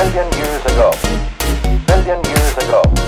Billion years ago. Billion years ago.